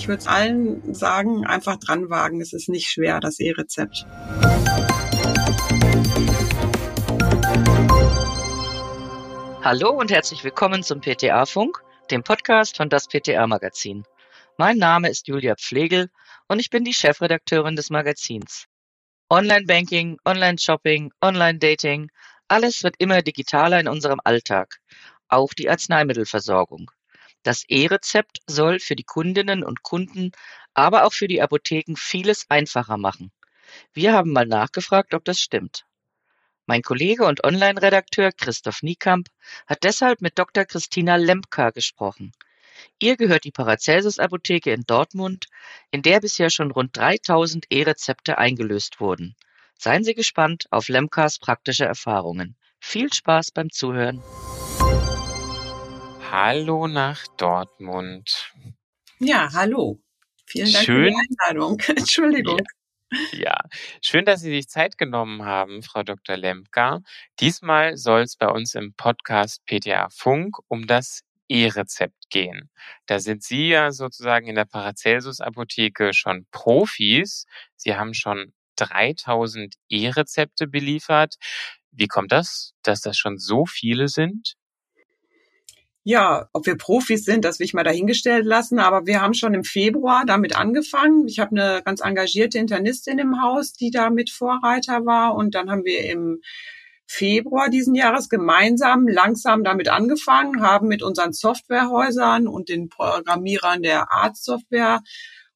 Ich würde allen sagen, einfach dran wagen. Es ist nicht schwer, das E-Rezept. Hallo und herzlich willkommen zum PTA-Funk, dem Podcast von das PTA-Magazin. Mein Name ist Julia Pflegel und ich bin die Chefredakteurin des Magazins. Online-Banking, Online-Shopping, Online-Dating, alles wird immer digitaler in unserem Alltag, auch die Arzneimittelversorgung. Das E-Rezept soll für die Kundinnen und Kunden, aber auch für die Apotheken vieles einfacher machen. Wir haben mal nachgefragt, ob das stimmt. Mein Kollege und Online-Redakteur Christoph Niekamp hat deshalb mit Dr. Christina Lemka gesprochen. Ihr gehört die Paracelsus-Apotheke in Dortmund, in der bisher schon rund 3000 E-Rezepte eingelöst wurden. Seien Sie gespannt auf Lemkas praktische Erfahrungen. Viel Spaß beim Zuhören. Hallo nach Dortmund. Ja, hallo. Vielen Dank Schön. für die Einladung. Entschuldigung. Ja, schön, dass Sie sich Zeit genommen haben, Frau Dr. Lemka. Diesmal soll es bei uns im Podcast PTA Funk um das E-Rezept gehen. Da sind Sie ja sozusagen in der Paracelsus Apotheke schon Profis. Sie haben schon 3000 E-Rezepte beliefert. Wie kommt das, dass das schon so viele sind? Ja, ob wir Profis sind, das will ich mal dahingestellt lassen. Aber wir haben schon im Februar damit angefangen. Ich habe eine ganz engagierte Internistin im Haus, die da mit Vorreiter war. Und dann haben wir im Februar diesen Jahres gemeinsam langsam damit angefangen, haben mit unseren Softwarehäusern und den Programmierern der Arztsoftware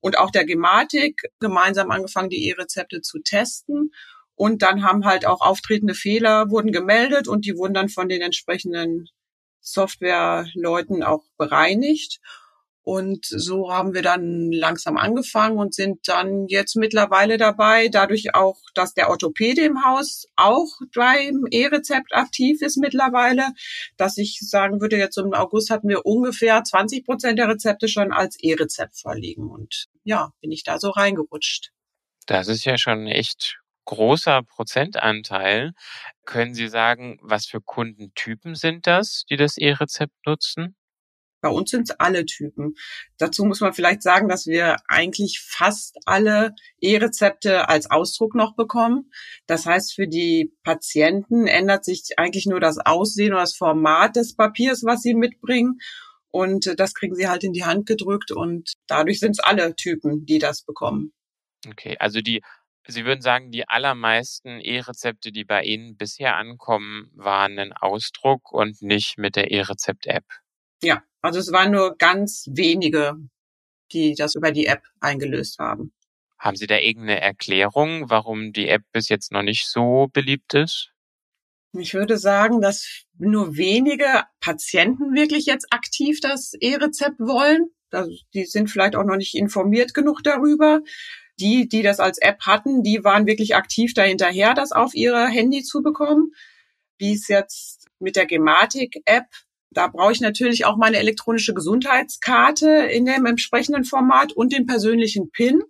und auch der Gematik gemeinsam angefangen, die E-Rezepte zu testen. Und dann haben halt auch auftretende Fehler wurden gemeldet und die wurden dann von den entsprechenden Softwareleuten auch bereinigt. Und so haben wir dann langsam angefangen und sind dann jetzt mittlerweile dabei, dadurch auch, dass der Orthopäde im Haus auch beim E-Rezept aktiv ist mittlerweile, dass ich sagen würde, jetzt im August hatten wir ungefähr 20 Prozent der Rezepte schon als E-Rezept vorliegen. Und ja, bin ich da so reingerutscht. Das ist ja schon echt großer Prozentanteil. Können Sie sagen, was für Kundentypen sind das, die das E-Rezept nutzen? Bei uns sind es alle Typen. Dazu muss man vielleicht sagen, dass wir eigentlich fast alle E-Rezepte als Ausdruck noch bekommen. Das heißt, für die Patienten ändert sich eigentlich nur das Aussehen oder das Format des Papiers, was sie mitbringen. Und das kriegen sie halt in die Hand gedrückt und dadurch sind es alle Typen, die das bekommen. Okay, also die, Sie würden sagen, die allermeisten E-Rezepte, die bei Ihnen bisher ankommen, waren ein Ausdruck und nicht mit der E-Rezept-App. Ja, also es waren nur ganz wenige, die das über die App eingelöst haben. Haben Sie da irgendeine Erklärung, warum die App bis jetzt noch nicht so beliebt ist? Ich würde sagen, dass nur wenige Patienten wirklich jetzt aktiv das E-Rezept wollen. Die sind vielleicht auch noch nicht informiert genug darüber. Die, die das als App hatten, die waren wirklich aktiv dahinterher, das auf ihre Handy zu bekommen. Wie es jetzt mit der Gematik-App da brauche ich natürlich auch meine elektronische Gesundheitskarte in dem entsprechenden Format und den persönlichen PIN.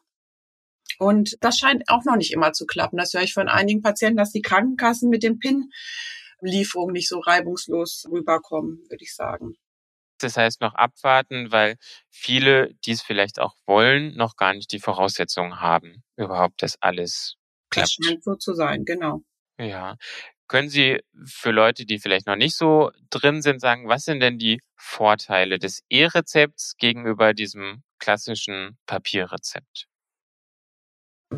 Und das scheint auch noch nicht immer zu klappen. Das höre ich von einigen Patienten, dass die Krankenkassen mit dem PIN-Lieferung nicht so reibungslos rüberkommen, würde ich sagen. Das heißt noch abwarten, weil viele, die es vielleicht auch wollen, noch gar nicht die Voraussetzungen haben, überhaupt das alles klappt. Das scheint so zu sein, genau. Ja. Können Sie für Leute, die vielleicht noch nicht so drin sind, sagen, was sind denn die Vorteile des E-Rezepts gegenüber diesem klassischen Papierrezept?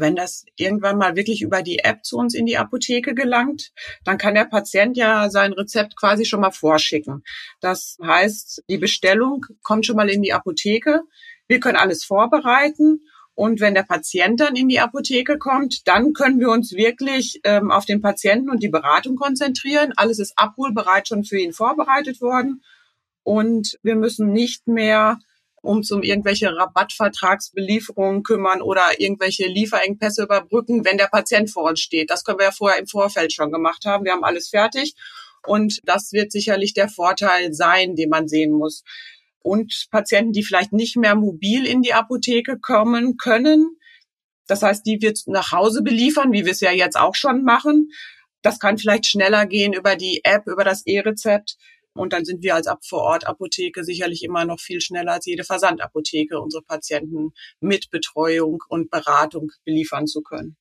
Wenn das irgendwann mal wirklich über die App zu uns in die Apotheke gelangt, dann kann der Patient ja sein Rezept quasi schon mal vorschicken. Das heißt, die Bestellung kommt schon mal in die Apotheke. Wir können alles vorbereiten und wenn der Patient dann in die Apotheke kommt, dann können wir uns wirklich ähm, auf den Patienten und die Beratung konzentrieren. Alles ist abholbereit schon für ihn vorbereitet worden. Und wir müssen nicht mehr um irgendwelche Rabattvertragsbelieferungen kümmern oder irgendwelche Lieferengpässe überbrücken, wenn der Patient vor uns steht. Das können wir ja vorher im Vorfeld schon gemacht haben. Wir haben alles fertig. Und das wird sicherlich der Vorteil sein, den man sehen muss und Patienten, die vielleicht nicht mehr mobil in die Apotheke kommen können. Das heißt, die wird nach Hause beliefern, wie wir es ja jetzt auch schon machen. Das kann vielleicht schneller gehen über die App, über das E-Rezept. Und dann sind wir als Ab vor Ort Apotheke sicherlich immer noch viel schneller als jede Versandapotheke, unsere Patienten mit Betreuung und Beratung beliefern zu können.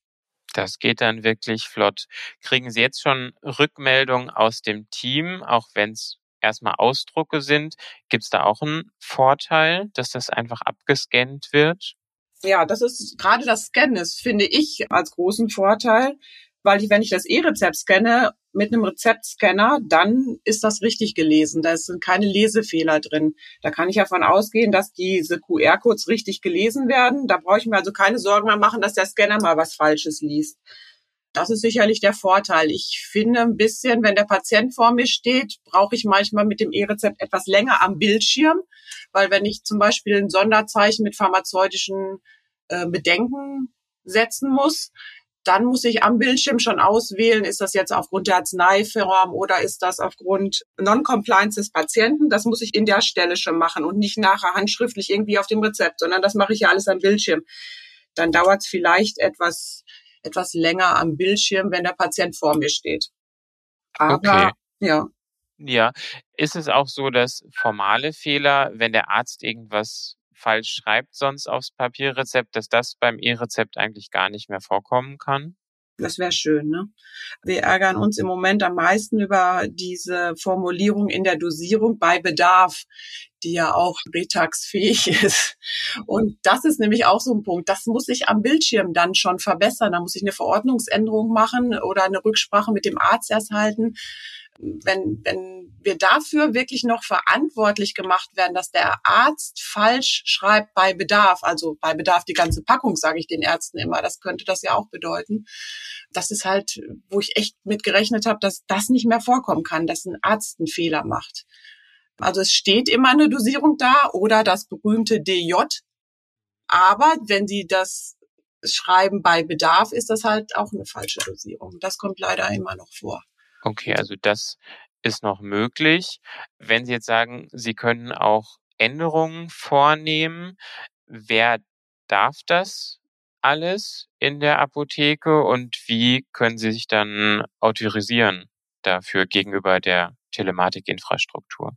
Das geht dann wirklich flott. Kriegen Sie jetzt schon Rückmeldungen aus dem Team, auch wenn es erstmal Ausdrucke sind? Gibt es da auch einen Vorteil, dass das einfach abgescannt wird? Ja, das ist gerade das Scannen ist, finde ich, als großen Vorteil, weil ich, wenn ich das E-Rezept scanne mit einem Rezeptscanner, dann ist das richtig gelesen. Da sind keine Lesefehler drin. Da kann ich davon ausgehen, dass diese QR-Codes richtig gelesen werden. Da brauche ich mir also keine Sorgen mehr machen, dass der Scanner mal was Falsches liest. Das ist sicherlich der Vorteil. Ich finde ein bisschen, wenn der Patient vor mir steht, brauche ich manchmal mit dem E-Rezept etwas länger am Bildschirm, weil wenn ich zum Beispiel ein Sonderzeichen mit pharmazeutischen äh, Bedenken setzen muss, dann muss ich am Bildschirm schon auswählen, ist das jetzt aufgrund der Arzneiform oder ist das aufgrund Non-Compliance des Patienten. Das muss ich in der Stelle schon machen und nicht nachher handschriftlich irgendwie auf dem Rezept, sondern das mache ich ja alles am Bildschirm. Dann dauert es vielleicht etwas, etwas länger am Bildschirm, wenn der Patient vor mir steht. Aber, okay. ja. Ja, ist es auch so, dass formale Fehler, wenn der Arzt irgendwas falsch schreibt sonst aufs Papierrezept, dass das beim E-Rezept eigentlich gar nicht mehr vorkommen kann? Das wäre schön, ne? Wir ärgern uns im Moment am meisten über diese Formulierung in der Dosierung bei Bedarf, die ja auch retaxfähig ist. Und das ist nämlich auch so ein Punkt. Das muss ich am Bildschirm dann schon verbessern. Da muss ich eine Verordnungsänderung machen oder eine Rücksprache mit dem Arzt erst halten wenn, wenn wir dafür wirklich noch verantwortlich gemacht werden, dass der Arzt falsch schreibt bei Bedarf, also bei Bedarf die ganze Packung, sage ich den Ärzten immer, das könnte das ja auch bedeuten. Das ist halt, wo ich echt mit gerechnet habe, dass das nicht mehr vorkommen kann, dass ein Arzt einen Fehler macht. Also es steht immer eine Dosierung da oder das berühmte DJ. Aber wenn Sie das schreiben bei Bedarf, ist das halt auch eine falsche Dosierung. Das kommt leider immer noch vor. Okay, also das ist noch möglich. Wenn Sie jetzt sagen, Sie können auch Änderungen vornehmen, wer darf das alles in der Apotheke und wie können Sie sich dann autorisieren dafür gegenüber der Telematikinfrastruktur?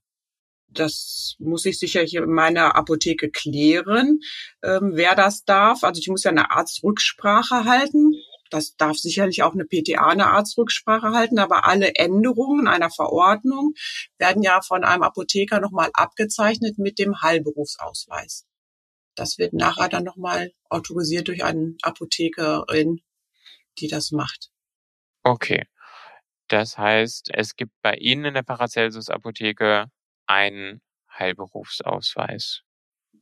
Das muss ich sicherlich in meiner Apotheke klären, ähm, wer das darf. Also ich muss ja eine Arztrücksprache halten das darf sicherlich auch eine PTA, eine Arztrücksprache halten, aber alle Änderungen einer Verordnung werden ja von einem Apotheker nochmal abgezeichnet mit dem Heilberufsausweis. Das wird nachher dann nochmal autorisiert durch eine Apothekerin, die das macht. Okay. Das heißt, es gibt bei Ihnen in der Paracelsus Apotheke einen Heilberufsausweis.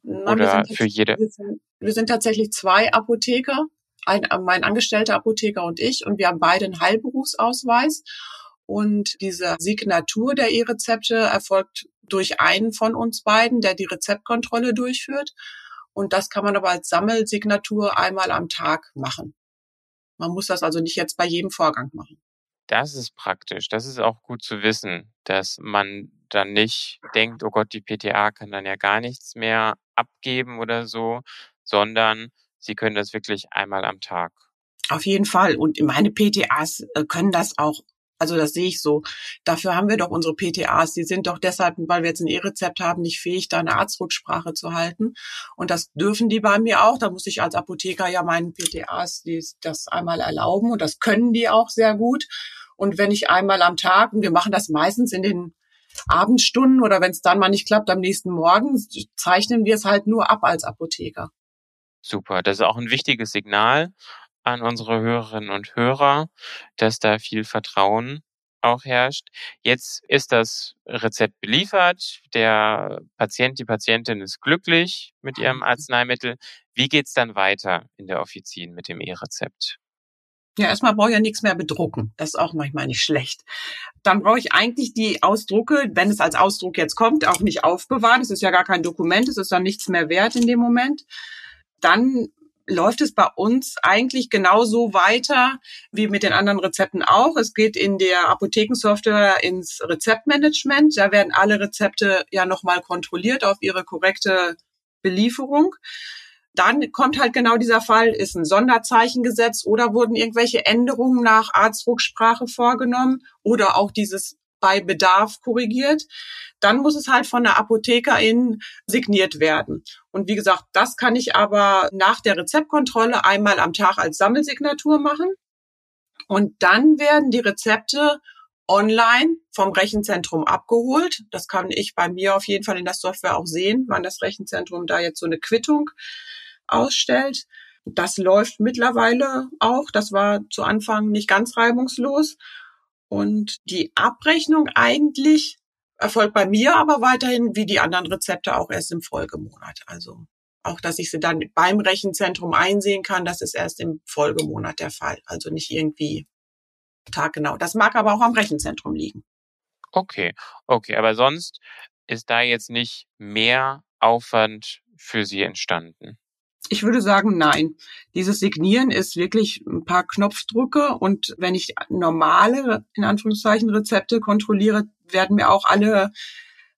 Na, Oder für jede? Wir sind, wir sind tatsächlich zwei Apotheker ein, mein angestellter Apotheker und ich, und wir haben beide einen Heilberufsausweis. Und diese Signatur der E-Rezepte erfolgt durch einen von uns beiden, der die Rezeptkontrolle durchführt. Und das kann man aber als Sammelsignatur einmal am Tag machen. Man muss das also nicht jetzt bei jedem Vorgang machen. Das ist praktisch. Das ist auch gut zu wissen, dass man dann nicht denkt, oh Gott, die PTA kann dann ja gar nichts mehr abgeben oder so, sondern Sie können das wirklich einmal am Tag. Auf jeden Fall. Und meine PTAs äh, können das auch. Also das sehe ich so. Dafür haben wir doch unsere PTAs. Die sind doch deshalb, weil wir jetzt ein E-Rezept haben, nicht fähig, da eine Arztrücksprache zu halten. Und das dürfen die bei mir auch. Da muss ich als Apotheker ja meinen PTAs die das einmal erlauben. Und das können die auch sehr gut. Und wenn ich einmal am Tag, und wir machen das meistens in den Abendstunden oder wenn es dann mal nicht klappt, am nächsten Morgen, zeichnen wir es halt nur ab als Apotheker. Super. Das ist auch ein wichtiges Signal an unsere Hörerinnen und Hörer, dass da viel Vertrauen auch herrscht. Jetzt ist das Rezept beliefert. Der Patient, die Patientin ist glücklich mit ihrem mhm. Arzneimittel. Wie geht's dann weiter in der Offizin mit dem E-Rezept? Ja, erstmal brauche ich ja nichts mehr bedrucken. Das ist auch manchmal nicht schlecht. Dann brauche ich eigentlich die Ausdrucke, wenn es als Ausdruck jetzt kommt, auch nicht aufbewahren. Es ist ja gar kein Dokument, es ist dann nichts mehr wert in dem Moment dann läuft es bei uns eigentlich genauso weiter wie mit den anderen Rezepten auch. Es geht in der Apothekensoftware ins Rezeptmanagement. Da werden alle Rezepte ja nochmal kontrolliert auf ihre korrekte Belieferung. Dann kommt halt genau dieser Fall, ist ein Sonderzeichen gesetzt oder wurden irgendwelche Änderungen nach Arztrücksprache vorgenommen oder auch dieses bei Bedarf korrigiert. Dann muss es halt von der Apothekerin signiert werden. Und wie gesagt, das kann ich aber nach der Rezeptkontrolle einmal am Tag als Sammelsignatur machen. Und dann werden die Rezepte online vom Rechenzentrum abgeholt. Das kann ich bei mir auf jeden Fall in der Software auch sehen, wann das Rechenzentrum da jetzt so eine Quittung ausstellt. Das läuft mittlerweile auch. Das war zu Anfang nicht ganz reibungslos. Und die Abrechnung eigentlich erfolgt bei mir aber weiterhin wie die anderen Rezepte auch erst im Folgemonat. Also auch, dass ich sie dann beim Rechenzentrum einsehen kann, das ist erst im Folgemonat der Fall. Also nicht irgendwie taggenau. Das mag aber auch am Rechenzentrum liegen. Okay, okay, aber sonst ist da jetzt nicht mehr Aufwand für Sie entstanden. Ich würde sagen, nein. Dieses Signieren ist wirklich ein paar Knopfdrücke und wenn ich normale, in Anführungszeichen, Rezepte kontrolliere, werden mir auch alle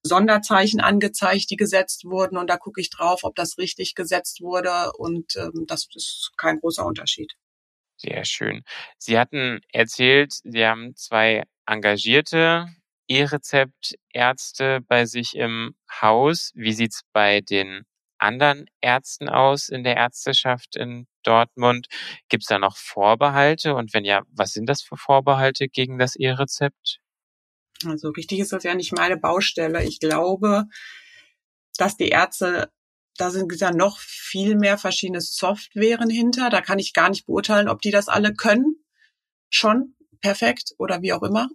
Sonderzeichen angezeigt, die gesetzt wurden und da gucke ich drauf, ob das richtig gesetzt wurde und ähm, das ist kein großer Unterschied. Sehr schön. Sie hatten erzählt, Sie haben zwei engagierte E-Rezept-Ärzte bei sich im Haus. Wie sieht's bei den anderen Ärzten aus in der Ärzteschaft in Dortmund? Gibt es da noch Vorbehalte? Und wenn ja, was sind das für Vorbehalte gegen das E-Rezept? Also richtig ist das ja nicht meine Baustelle. Ich glaube, dass die Ärzte da sind ja noch viel mehr verschiedene Softwaren hinter. Da kann ich gar nicht beurteilen, ob die das alle können. Schon perfekt oder wie auch immer.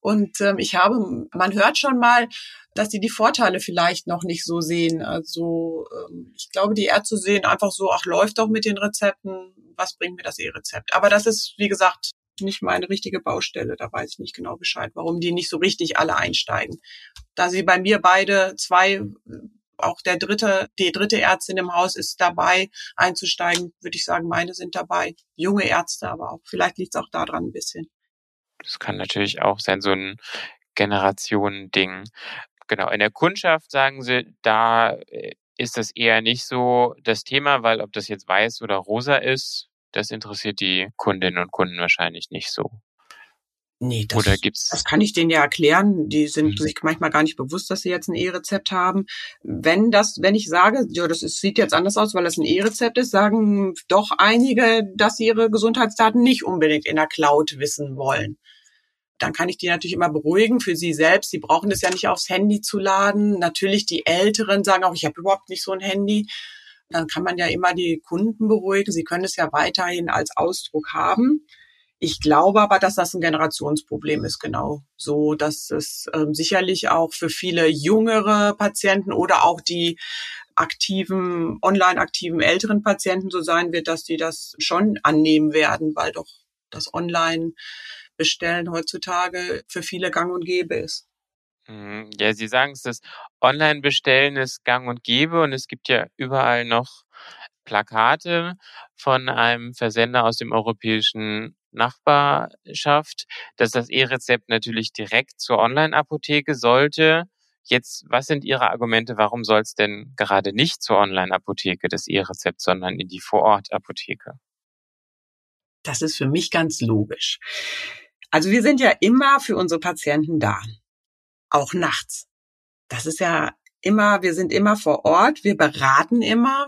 Und ähm, ich habe, man hört schon mal, dass die die Vorteile vielleicht noch nicht so sehen. Also ähm, ich glaube, die Ärzte sehen einfach so, ach, läuft doch mit den Rezepten, was bringt mir das E-Rezept? Aber das ist, wie gesagt, nicht meine richtige Baustelle. Da weiß ich nicht genau Bescheid, warum die nicht so richtig alle einsteigen. Da sie bei mir beide zwei auch der dritte, die dritte Ärztin im Haus ist dabei einzusteigen, würde ich sagen, meine sind dabei. Junge Ärzte aber auch. Vielleicht liegt es auch daran ein bisschen. Das kann natürlich auch sein, so ein Generationending. Genau, in der Kundschaft sagen sie, da äh, ist das eher nicht so das Thema, weil ob das jetzt weiß oder rosa ist, das interessiert die Kundinnen und Kunden wahrscheinlich nicht so. Nee, das, Oder gibt's das kann ich denen ja erklären. Die sind mhm. sich manchmal gar nicht bewusst, dass sie jetzt ein E-Rezept haben. Wenn das, wenn ich sage, ja, das ist, sieht jetzt anders aus, weil das ein E-Rezept ist, sagen doch einige, dass sie ihre Gesundheitsdaten nicht unbedingt in der Cloud wissen wollen. Dann kann ich die natürlich immer beruhigen für sie selbst. Sie brauchen das ja nicht aufs Handy zu laden. Natürlich die Älteren sagen auch, ich habe überhaupt nicht so ein Handy. Dann kann man ja immer die Kunden beruhigen. Sie können es ja weiterhin als Ausdruck haben. Ich glaube aber, dass das ein Generationsproblem ist, genau so, dass es ähm, sicherlich auch für viele jüngere Patienten oder auch die aktiven, online aktiven älteren Patienten so sein wird, dass die das schon annehmen werden, weil doch das Online-Bestellen heutzutage für viele gang und gäbe ist. Mhm. Ja, Sie sagen es, das Online-Bestellen ist gang und gäbe und es gibt ja überall noch Plakate von einem Versender aus dem europäischen Nachbarschaft, dass das E-Rezept natürlich direkt zur Online-Apotheke sollte. Jetzt, was sind Ihre Argumente? Warum soll es denn gerade nicht zur Online-Apotheke das E-Rezept, sondern in die Vorort-Apotheke? Das ist für mich ganz logisch. Also wir sind ja immer für unsere Patienten da, auch nachts. Das ist ja immer, wir sind immer vor Ort, wir beraten immer,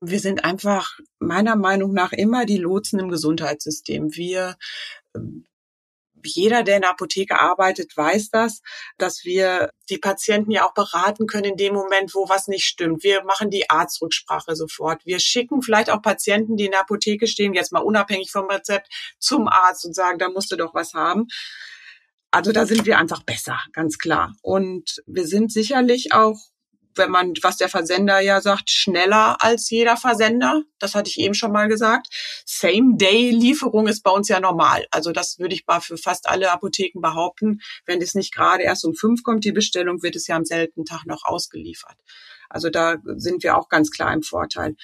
wir sind einfach meiner Meinung nach immer die Lotsen im Gesundheitssystem. Wir ähm, jeder, der in der Apotheke arbeitet, weiß das, dass wir die Patienten ja auch beraten können in dem Moment, wo was nicht stimmt. Wir machen die Arztrücksprache sofort. Wir schicken vielleicht auch Patienten, die in der Apotheke stehen, jetzt mal unabhängig vom Rezept, zum Arzt und sagen, da musst du doch was haben. Also da sind wir einfach besser, ganz klar. Und wir sind sicherlich auch wenn man, was der Versender ja sagt, schneller als jeder Versender. Das hatte ich eben schon mal gesagt. Same-Day-Lieferung ist bei uns ja normal. Also das würde ich mal für fast alle Apotheken behaupten. Wenn es nicht gerade erst um fünf kommt, die Bestellung, wird es ja am seltenen Tag noch ausgeliefert. Also da sind wir auch ganz klar im Vorteil.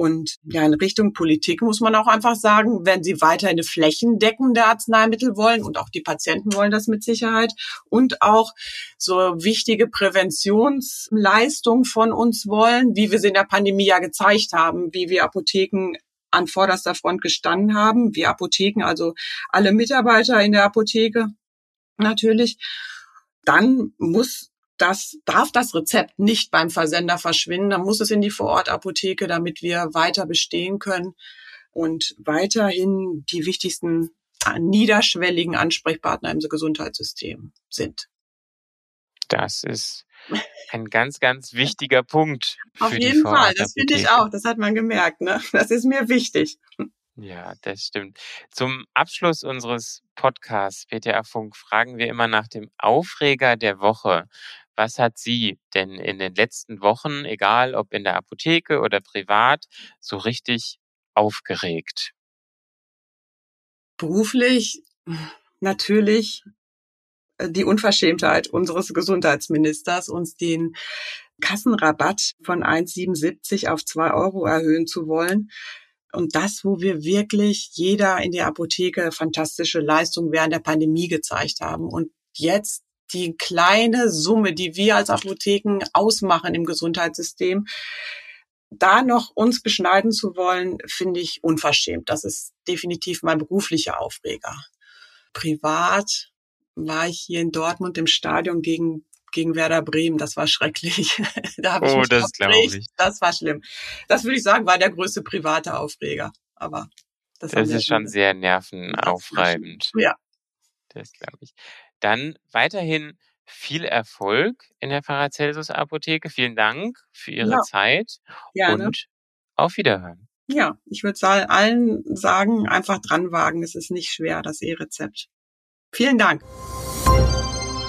Und ja, in Richtung Politik muss man auch einfach sagen, wenn sie weiter eine flächendeckende Arzneimittel wollen und auch die Patienten wollen das mit Sicherheit und auch so wichtige Präventionsleistungen von uns wollen, wie wir sie in der Pandemie ja gezeigt haben, wie wir Apotheken an vorderster Front gestanden haben, wir Apotheken, also alle Mitarbeiter in der Apotheke natürlich, dann muss das, darf das Rezept nicht beim Versender verschwinden, dann muss es in die Vorortapotheke, damit wir weiter bestehen können und weiterhin die wichtigsten äh, niederschwelligen Ansprechpartner im Gesundheitssystem sind. Das ist ein ganz, ganz wichtiger Punkt. Auf jeden Fall, das finde ich auch. Das hat man gemerkt. Ne? Das ist mir wichtig. Ja, das stimmt. Zum Abschluss unseres Podcasts PTA Funk fragen wir immer nach dem Aufreger der Woche. Was hat Sie denn in den letzten Wochen, egal ob in der Apotheke oder privat, so richtig aufgeregt? Beruflich natürlich äh, die Unverschämtheit unseres Gesundheitsministers, uns den Kassenrabatt von 1,77 auf 2 Euro erhöhen zu wollen. Und das, wo wir wirklich jeder in der Apotheke fantastische Leistung während der Pandemie gezeigt haben. Und jetzt die kleine Summe, die wir als Apotheken ausmachen im Gesundheitssystem, da noch uns beschneiden zu wollen, finde ich unverschämt. Das ist definitiv mein beruflicher Aufreger. Privat war ich hier in Dortmund im Stadion gegen gegen Werder Bremen. Das war schrecklich. da habe ich oh, das glaube ich. Das war schlimm. Das würde ich sagen, war der größte private Aufreger. Aber das, das ist schon sehr nervenaufreibend. Ja. Das glaube ich. Dann weiterhin viel Erfolg in der Paracelsus Apotheke. Vielen Dank für Ihre ja. Zeit Gerne. und auf Wiederhören. Ja, ich würde allen sagen, einfach dran wagen. Es ist nicht schwer, das E-Rezept. Vielen Dank.